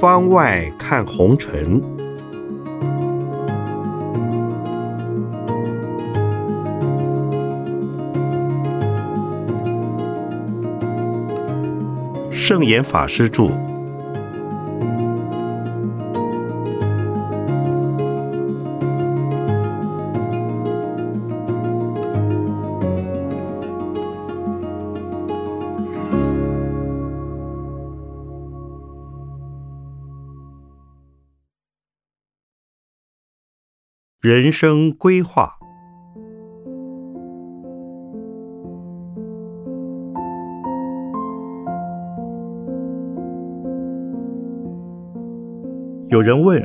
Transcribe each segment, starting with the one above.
方外看红尘，圣严法师著。人生规划。有人问，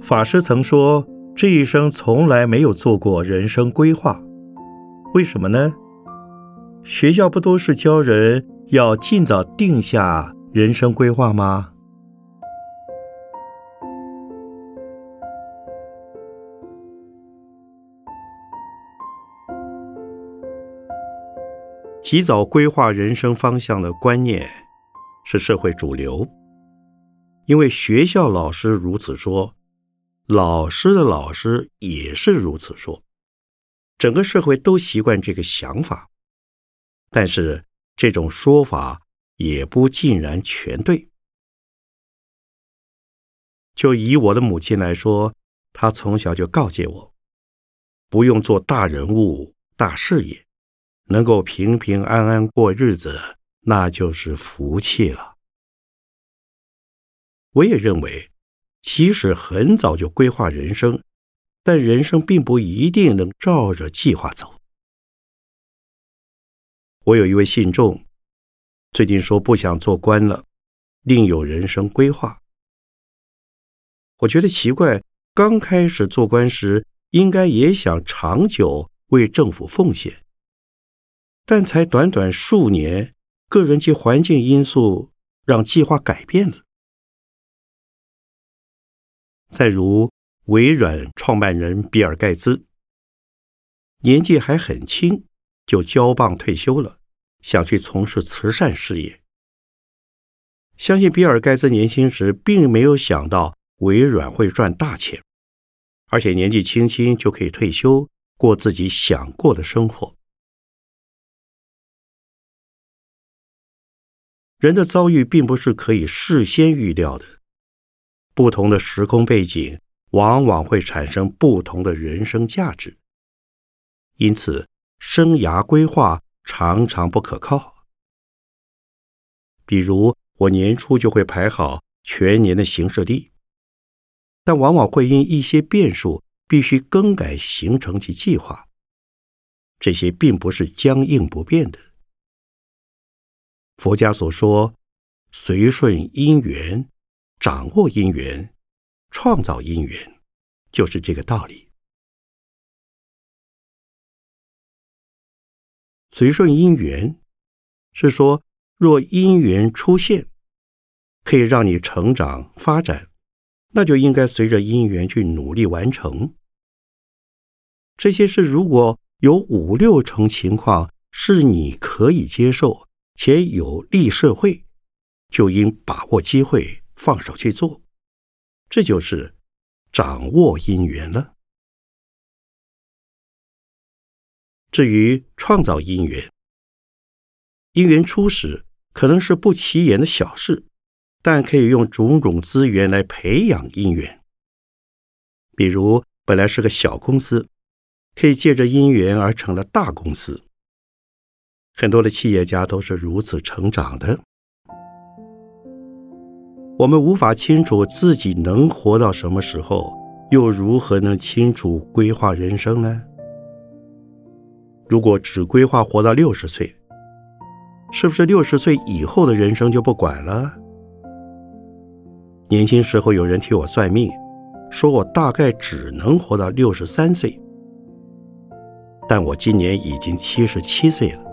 法师曾说这一生从来没有做过人生规划，为什么呢？学校不都是教人要尽早定下人生规划吗？提早规划人生方向的观念是社会主流，因为学校老师如此说，老师的老师也是如此说，整个社会都习惯这个想法。但是这种说法也不尽然全对。就以我的母亲来说，她从小就告诫我，不用做大人物、大事业。能够平平安安过日子，那就是福气了。我也认为，即使很早就规划人生，但人生并不一定能照着计划走。我有一位信众，最近说不想做官了，另有人生规划。我觉得奇怪，刚开始做官时，应该也想长久为政府奉献。但才短短数年，个人及环境因素让计划改变了。再如微软创办人比尔·盖茨，年纪还很轻就交棒退休了，想去从事慈善事业。相信比尔·盖茨年轻时并没有想到微软会赚大钱，而且年纪轻轻就可以退休，过自己想过的生活。人的遭遇并不是可以事先预料的，不同的时空背景往往会产生不同的人生价值，因此生涯规划常常不可靠。比如，我年初就会排好全年的行事历，但往往会因一些变数，必须更改行程及计划。这些并不是僵硬不变的。佛家所说“随顺因缘，掌握因缘，创造因缘”，就是这个道理。随顺因缘是说，若因缘出现，可以让你成长发展，那就应该随着因缘去努力完成。这些事如果有五六成情况是你可以接受。且有利社会，就应把握机会，放手去做，这就是掌握因缘了。至于创造因缘，因缘初始可能是不起眼的小事，但可以用种种资源来培养因缘。比如，本来是个小公司，可以借着因缘而成了大公司。很多的企业家都是如此成长的。我们无法清楚自己能活到什么时候，又如何能清楚规划人生呢？如果只规划活到六十岁，是不是六十岁以后的人生就不管了？年轻时候有人替我算命，说我大概只能活到六十三岁，但我今年已经七十七岁了。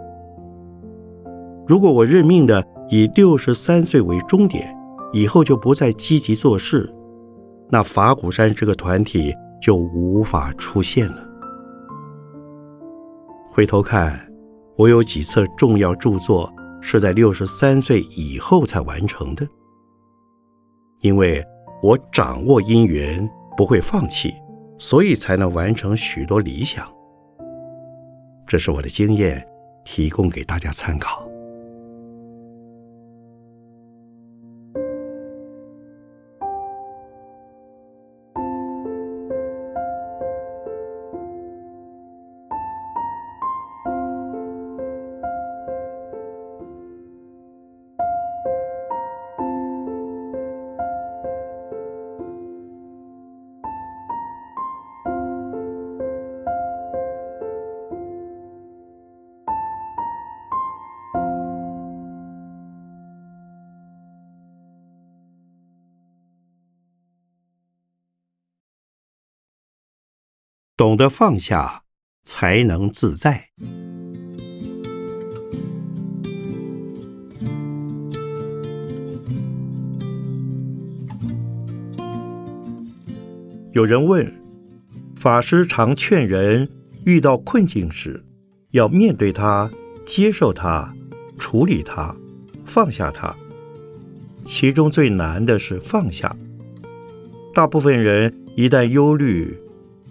如果我认命的以六十三岁为终点，以后就不再积极做事，那法鼓山这个团体就无法出现了。回头看，我有几册重要著作是在六十三岁以后才完成的，因为我掌握因缘，不会放弃，所以才能完成许多理想。这是我的经验，提供给大家参考。懂得放下，才能自在。有人问，法师常劝人遇到困境时，要面对它、接受它、处理它、放下它。其中最难的是放下。大部分人一旦忧虑，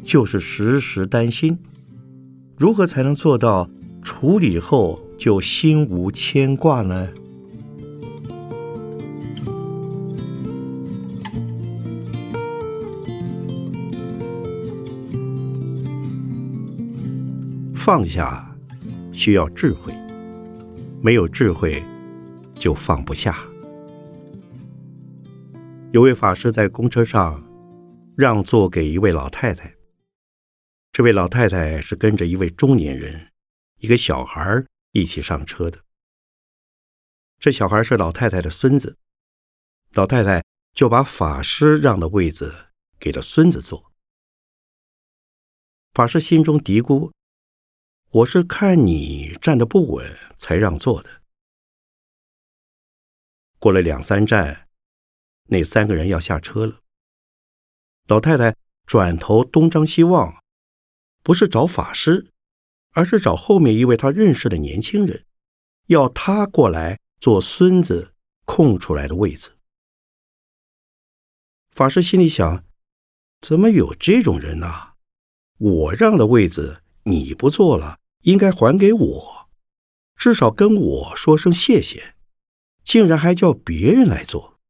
就是时时担心，如何才能做到处理后就心无牵挂呢？放下需要智慧，没有智慧就放不下。有位法师在公车上让座给一位老太太。这位老太太是跟着一位中年人、一个小孩一起上车的。这小孩是老太太的孙子，老太太就把法师让的位子给了孙子坐。法师心中嘀咕：“我是看你站得不稳才让座的。”过了两三站，那三个人要下车了。老太太转头东张西望。不是找法师，而是找后面一位他认识的年轻人，要他过来做孙子空出来的位子。法师心里想：怎么有这种人呢？我让的位子你不坐了，应该还给我，至少跟我说声谢谢。竟然还叫别人来做。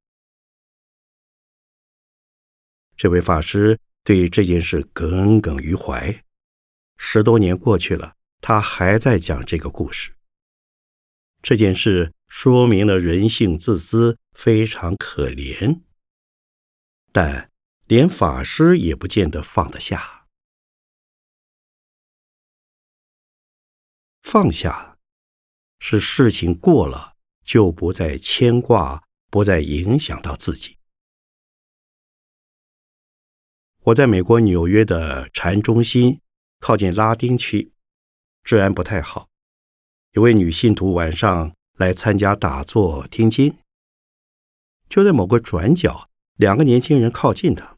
这位法师对这件事耿耿于怀。十多年过去了，他还在讲这个故事。这件事说明了人性自私，非常可怜。但连法师也不见得放得下。放下，是事情过了就不再牵挂，不再影响到自己。我在美国纽约的禅中心。靠近拉丁区，治安不太好。有位女信徒晚上来参加打坐听经，就在某个转角，两个年轻人靠近她，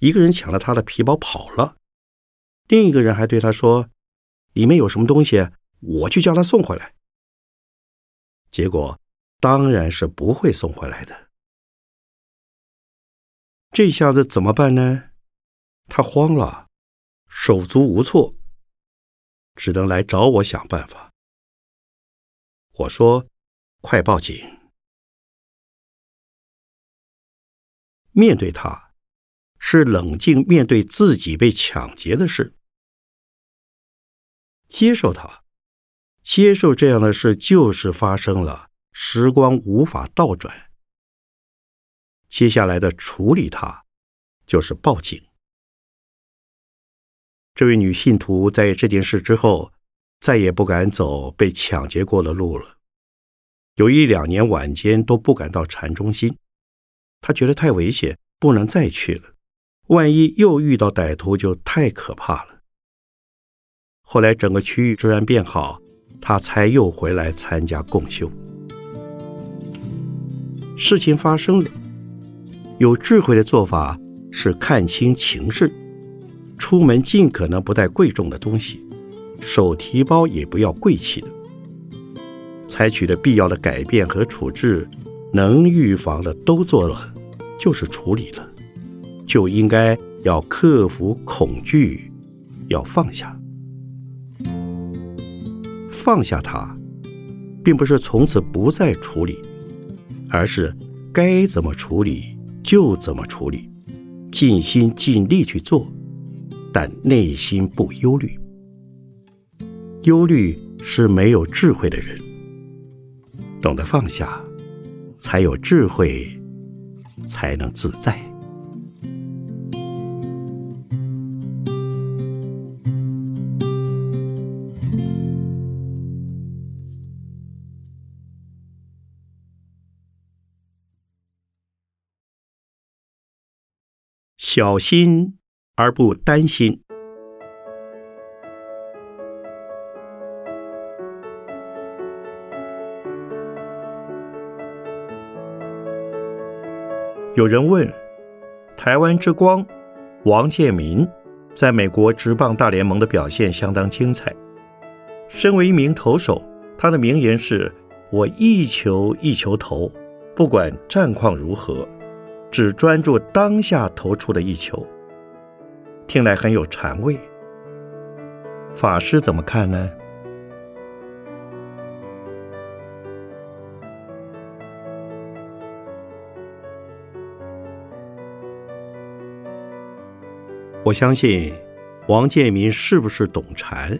一个人抢了她的皮包跑了，另一个人还对她说：“里面有什么东西，我去叫他送回来。”结果当然是不会送回来的。这下子怎么办呢？他慌了。手足无措，只能来找我想办法。我说：“快报警！”面对他，是冷静面对自己被抢劫的事，接受他，接受这样的事就是发生了，时光无法倒转。接下来的处理他，就是报警。这位女信徒在这件事之后，再也不敢走被抢劫过的路了。有一两年晚间都不敢到禅中心，她觉得太危险，不能再去了。万一又遇到歹徒，就太可怕了。后来整个区域治安变好，她才又回来参加共修。事情发生了，有智慧的做法是看清情势。出门尽可能不带贵重的东西，手提包也不要贵气的。采取的必要的改变和处置，能预防的都做了，就是处理了，就应该要克服恐惧，要放下。放下它，并不是从此不再处理，而是该怎么处理就怎么处理，尽心尽力去做，但内心不忧虑。忧虑是没有智慧的人。懂得放下，才有智慧，才能自在。小心而不担心。有人问：台湾之光王建民在美国职棒大联盟的表现相当精彩。身为一名投手，他的名言是：“我一球一球投，不管战况如何，只专注当下投出的一球。”听来很有禅味。法师怎么看呢？我相信，王建民是不是懂禅，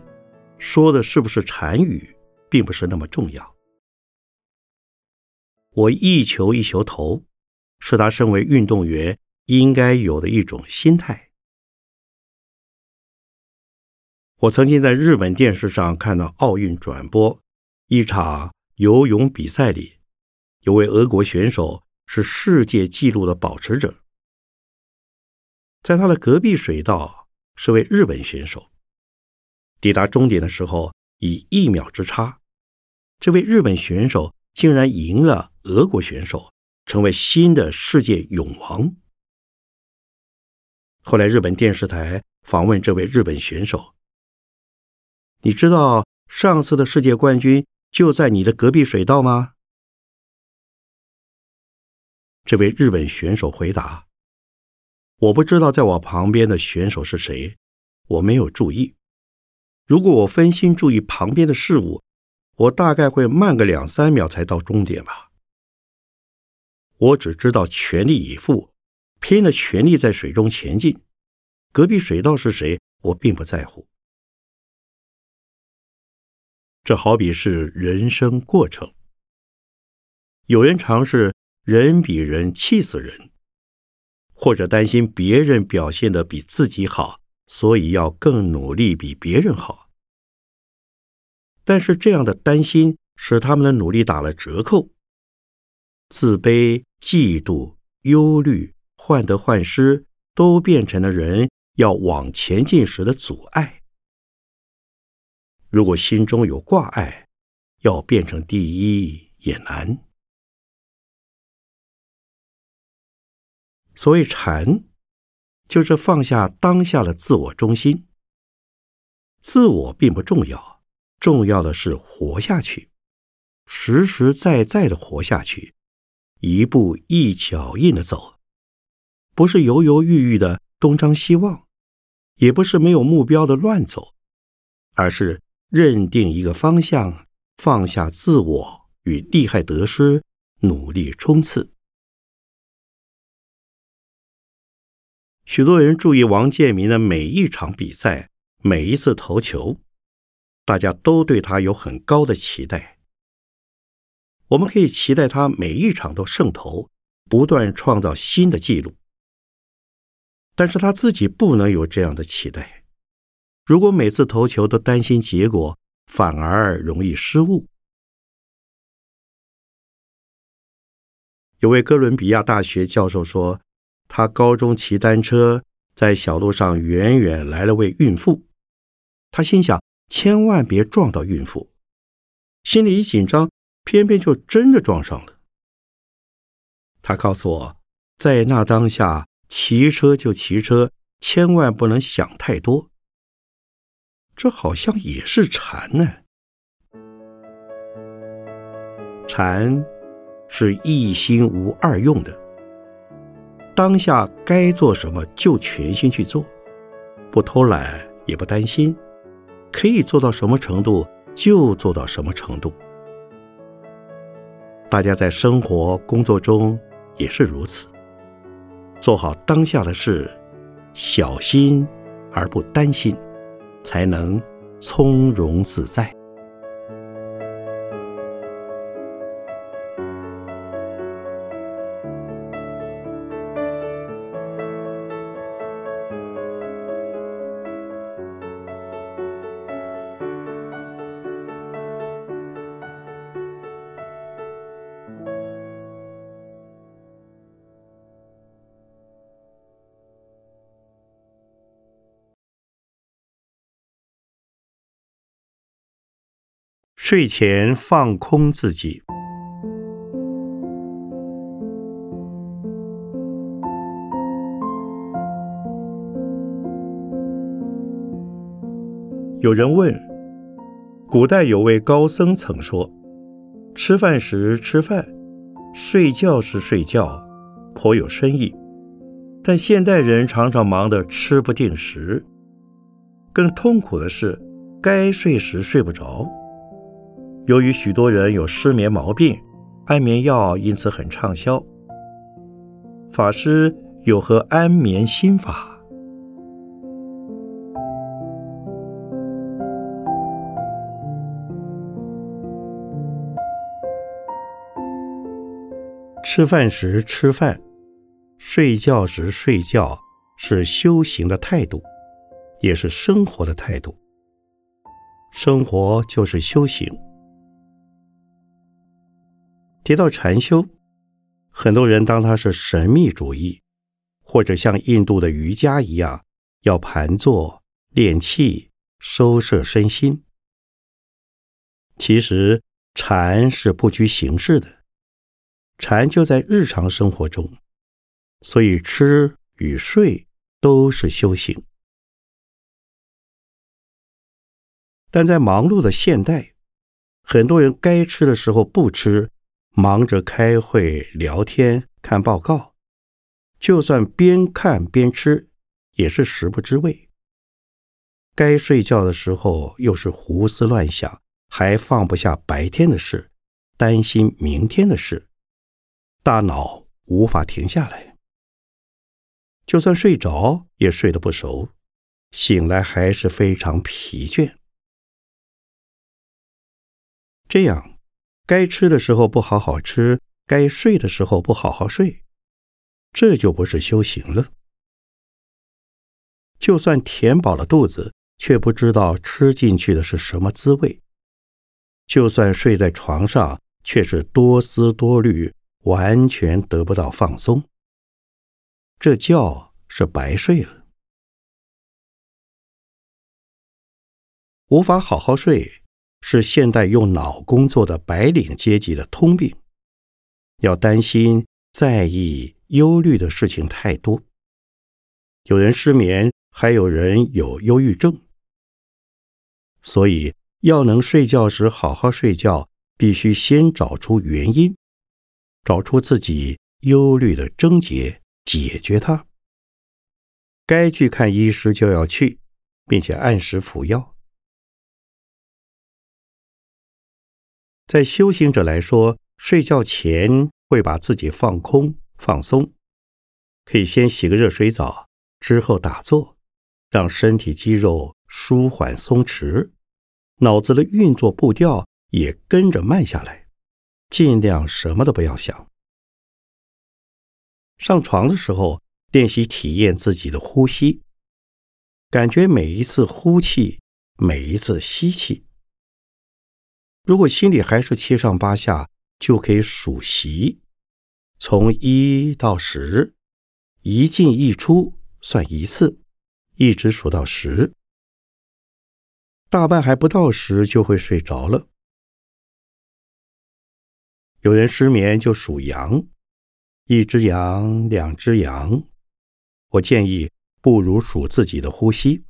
说的是不是禅语，并不是那么重要。我一球一球投，是他身为运动员应该有的一种心态。我曾经在日本电视上看到奥运转播一场游泳比赛里，有位俄国选手是世界纪录的保持者。在他的隔壁水道是位日本选手，抵达终点的时候以一秒之差，这位日本选手竟然赢了俄国选手，成为新的世界泳王。后来日本电视台访问这位日本选手：“你知道上次的世界冠军就在你的隔壁水道吗？”这位日本选手回答。我不知道在我旁边的选手是谁，我没有注意。如果我分心注意旁边的事物，我大概会慢个两三秒才到终点吧。我只知道全力以赴，拼了全力在水中前进。隔壁水道是谁，我并不在乎。这好比是人生过程。有人尝试人比人气死人。或者担心别人表现的比自己好，所以要更努力比别人好。但是这样的担心使他们的努力打了折扣，自卑、嫉妒、忧虑、患得患失，都变成了人要往前进时的阻碍。如果心中有挂碍，要变成第一也难。所谓禅，就是放下当下的自我中心。自我并不重要，重要的是活下去，实实在在的活下去，一步一脚印的走，不是犹犹豫豫的东张西望，也不是没有目标的乱走，而是认定一个方向，放下自我与利害得失，努力冲刺。许多人注意王建民的每一场比赛，每一次投球，大家都对他有很高的期待。我们可以期待他每一场都胜投，不断创造新的纪录。但是他自己不能有这样的期待。如果每次投球都担心结果，反而容易失误。有位哥伦比亚大学教授说。他高中骑单车，在小路上远远来了位孕妇，他心想千万别撞到孕妇，心里一紧张，偏偏就真的撞上了。他告诉我，在那当下，骑车就骑车，千万不能想太多。这好像也是禅呢。禅是一心无二用的，当下该做什么就全心去做，不偷懒也不担心，可以做到什么程度就做到什么程度。大家在生活工作中也是如此，做好当下的事，小心而不担心。才能从容自在。睡前放空自己。有人问：古代有位高僧曾说，吃饭时吃饭，睡觉时睡觉，颇有深意。但现代人常常忙得吃不定时，更痛苦的是，该睡时睡不着。由于许多人有失眠毛病，安眠药因此很畅销。法师有何安眠心法？吃饭时吃饭，睡觉时睡觉，是修行的态度，也是生活的态度。生活就是修行。提到禅修，很多人当它是神秘主义，或者像印度的瑜伽一样要盘坐练气、收摄身心。其实禅是不拘形式的，禅就在日常生活中，所以吃与睡都是修行。但在忙碌的现代，很多人该吃的时候不吃。忙着开会、聊天、看报告，就算边看边吃，也是食不知味。该睡觉的时候，又是胡思乱想，还放不下白天的事，担心明天的事，大脑无法停下来。就算睡着，也睡得不熟，醒来还是非常疲倦。这样。该吃的时候不好好吃，该睡的时候不好好睡，这就不是修行了。就算填饱了肚子，却不知道吃进去的是什么滋味；就算睡在床上，却是多思多虑，完全得不到放松。这觉是白睡了，无法好好睡。是现代用脑工作的白领阶级的通病，要担心、在意、忧虑的事情太多。有人失眠，还有人有忧郁症。所以，要能睡觉时好好睡觉，必须先找出原因，找出自己忧虑的症结，解决它。该去看医师就要去，并且按时服药。在修行者来说，睡觉前会把自己放空、放松，可以先洗个热水澡，之后打坐，让身体肌肉舒缓松弛，脑子的运作步调也跟着慢下来，尽量什么都不要想。上床的时候，练习体验自己的呼吸，感觉每一次呼气，每一次吸气。如果心里还是七上八下，就可以数息，从一到十，一进一出算一次，一直数到十。大半还不到十就会睡着了。有人失眠就数羊，一只羊，两只羊。我建议不如数自己的呼吸。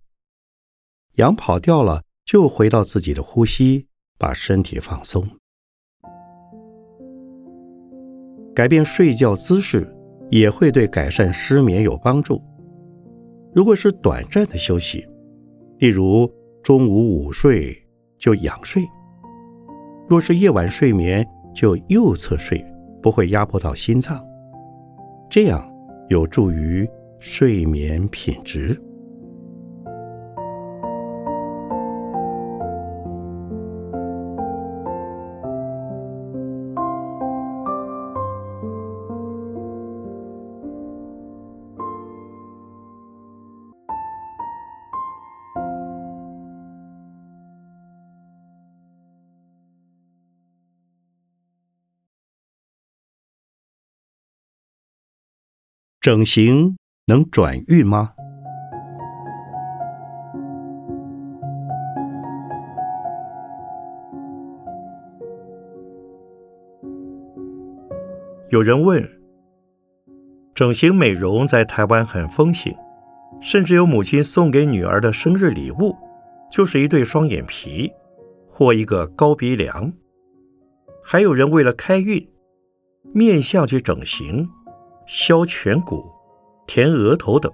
羊跑掉了，就回到自己的呼吸，把身体放松。改变睡觉姿势也会对改善失眠有帮助。如果是短暂的休息，例如中午午睡就仰睡；若是夜晚睡眠就右侧睡，不会压迫到心脏，这样有助于睡眠品质。整形能转运吗？有人问：整形美容在台湾很风行，甚至有母亲送给女儿的生日礼物，就是一对双眼皮或一个高鼻梁。还有人为了开运，面相去整形。削颧骨、填额头等，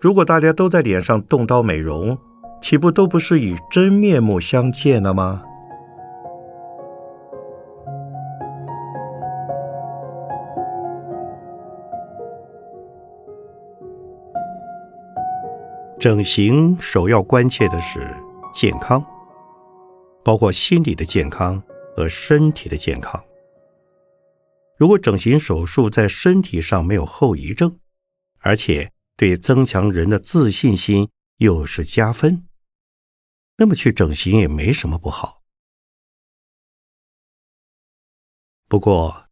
如果大家都在脸上动刀美容，岂不都不是以真面目相见了吗？整形首要关切的是健康，包括心理的健康和身体的健康。如果整形手术在身体上没有后遗症，而且对增强人的自信心又是加分，那么去整形也没什么不好。不过，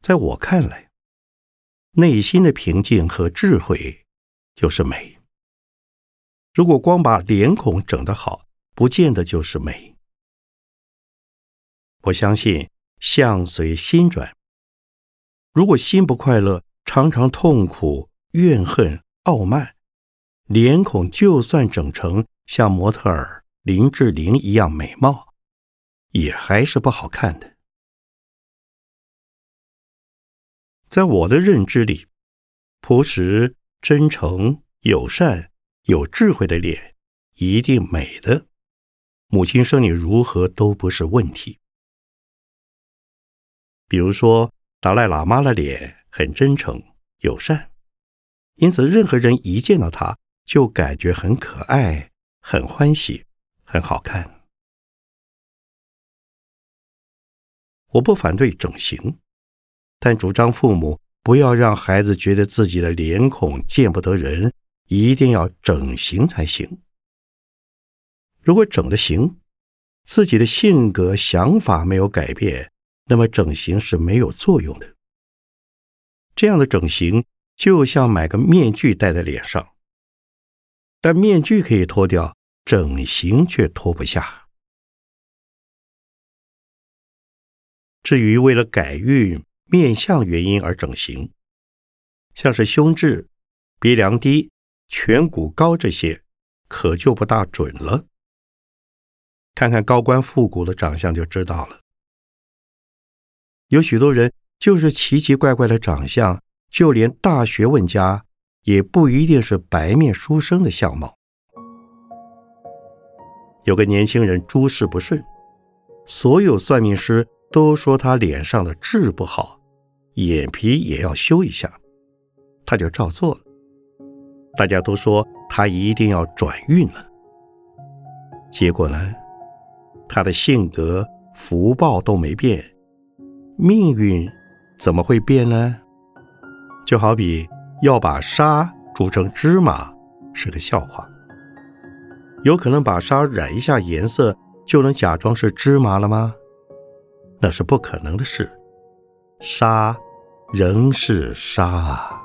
在我看来，内心的平静和智慧就是美。如果光把脸孔整得好，不见得就是美。我相信相随心转。如果心不快乐，常常痛苦、怨恨、傲慢，脸孔就算整成像模特儿林志玲一样美貌，也还是不好看的。在我的认知里，朴实、真诚、友善、有智慧的脸一定美的。母亲生你如何都不是问题。比如说。达赖喇嘛的脸很真诚友善，因此任何人一见到他就感觉很可爱、很欢喜、很好看。我不反对整形，但主张父母不要让孩子觉得自己的脸孔见不得人，一定要整形才行。如果整的行，自己的性格想法没有改变。那么整形是没有作用的。这样的整形就像买个面具戴在脸上，但面具可以脱掉，整形却脱不下。至于为了改运、面相原因而整形，像是胸痣、鼻梁低、颧骨高这些，可就不大准了。看看高官复古的长相就知道了。有许多人就是奇奇怪怪的长相，就连大学问家也不一定是白面书生的相貌。有个年轻人诸事不顺，所有算命师都说他脸上的痣不好，眼皮也要修一下，他就照做了。大家都说他一定要转运了，结果呢，他的性格福报都没变。命运怎么会变呢？就好比要把沙煮成芝麻是个笑话。有可能把沙染一下颜色就能假装是芝麻了吗？那是不可能的事。沙仍是沙啊。